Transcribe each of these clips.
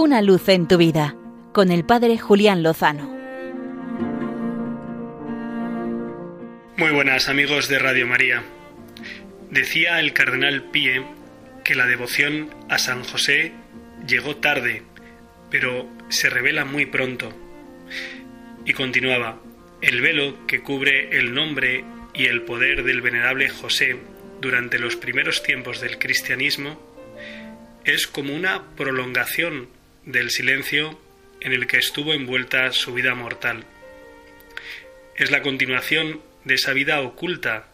Una luz en tu vida con el Padre Julián Lozano. Muy buenas amigos de Radio María. Decía el cardenal Píe que la devoción a San José llegó tarde, pero se revela muy pronto. Y continuaba, el velo que cubre el nombre y el poder del venerable José durante los primeros tiempos del cristianismo es como una prolongación del silencio en el que estuvo envuelta su vida mortal. Es la continuación de esa vida oculta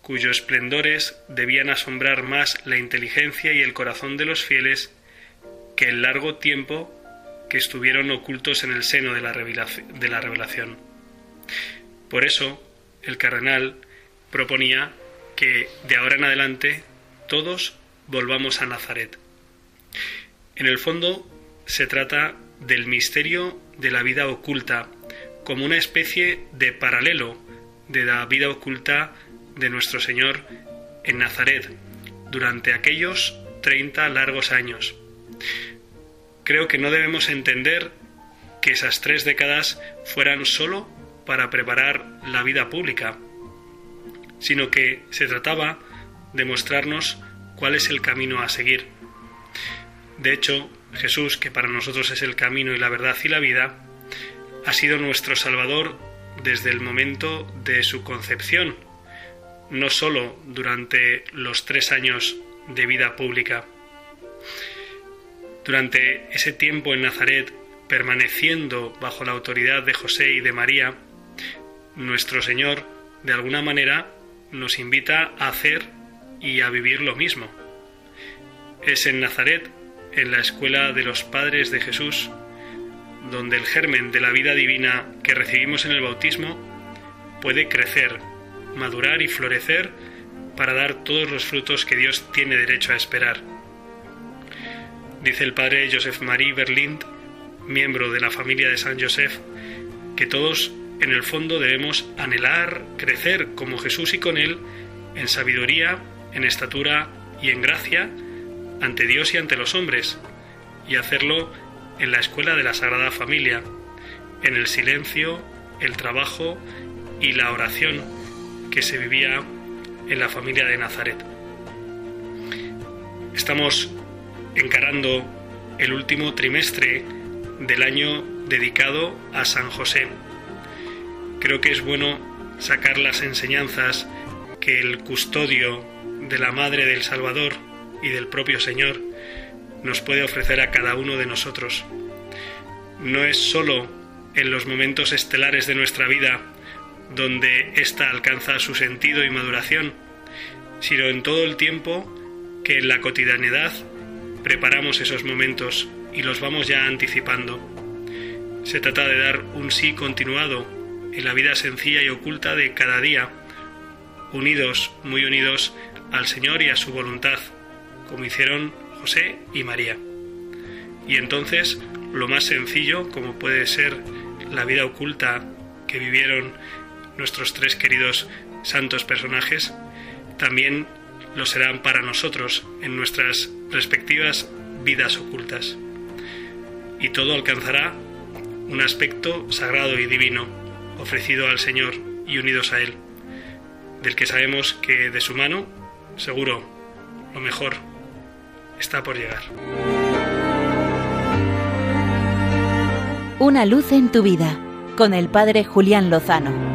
cuyos esplendores debían asombrar más la inteligencia y el corazón de los fieles que el largo tiempo que estuvieron ocultos en el seno de la, revelación. Por eso, el cardenal proponía que de ahora en adelante todos volvamos a Nazaret. En el fondo se trata del misterio de la vida oculta como una especie de paralelo de la vida oculta de nuestro Señor en Nazaret durante aquellos 30 largos años. Creo que no debemos entender que esas tres décadas fueran sólo para preparar la vida pública, sino que se trataba de mostrarnos cuál es el camino a seguir. De hecho, Jesús, que para nosotros es el camino y la verdad y la vida, ha sido nuestro Salvador desde el momento de su concepción, no sólo durante los tres años de vida pública. Durante ese tiempo en Nazaret, permaneciendo bajo la autoridad de José y de María, nuestro Señor, de alguna manera, nos invita a hacer y a vivir lo mismo. Es en Nazaret, en la escuela de los padres de Jesús, donde el germen de la vida divina que recibimos en el bautismo puede crecer, madurar y florecer para dar todos los frutos que Dios tiene derecho a esperar. Dice el padre Joseph Marie Berlind, miembro de la familia de San Joseph, que todos en el fondo debemos anhelar crecer como Jesús y con Él en sabiduría, en estatura y en gracia ante Dios y ante los hombres, y hacerlo en la escuela de la Sagrada Familia, en el silencio, el trabajo y la oración que se vivía en la familia de Nazaret. Estamos encarando el último trimestre del año dedicado a San José creo que es bueno sacar las enseñanzas que el custodio de la Madre del Salvador y del propio Señor nos puede ofrecer a cada uno de nosotros. No es sólo en los momentos estelares de nuestra vida donde ésta alcanza su sentido y maduración, sino en todo el tiempo que en la cotidianidad preparamos esos momentos y los vamos ya anticipando. Se trata de dar un sí continuado en la vida sencilla y oculta de cada día, unidos, muy unidos al Señor y a su voluntad, como hicieron José y María. Y entonces, lo más sencillo, como puede ser la vida oculta que vivieron nuestros tres queridos santos personajes, también lo serán para nosotros en nuestras respectivas vidas ocultas. Y todo alcanzará un aspecto sagrado y divino ofrecido al Señor y unidos a Él, del que sabemos que de su mano, seguro, lo mejor está por llegar. Una luz en tu vida, con el Padre Julián Lozano.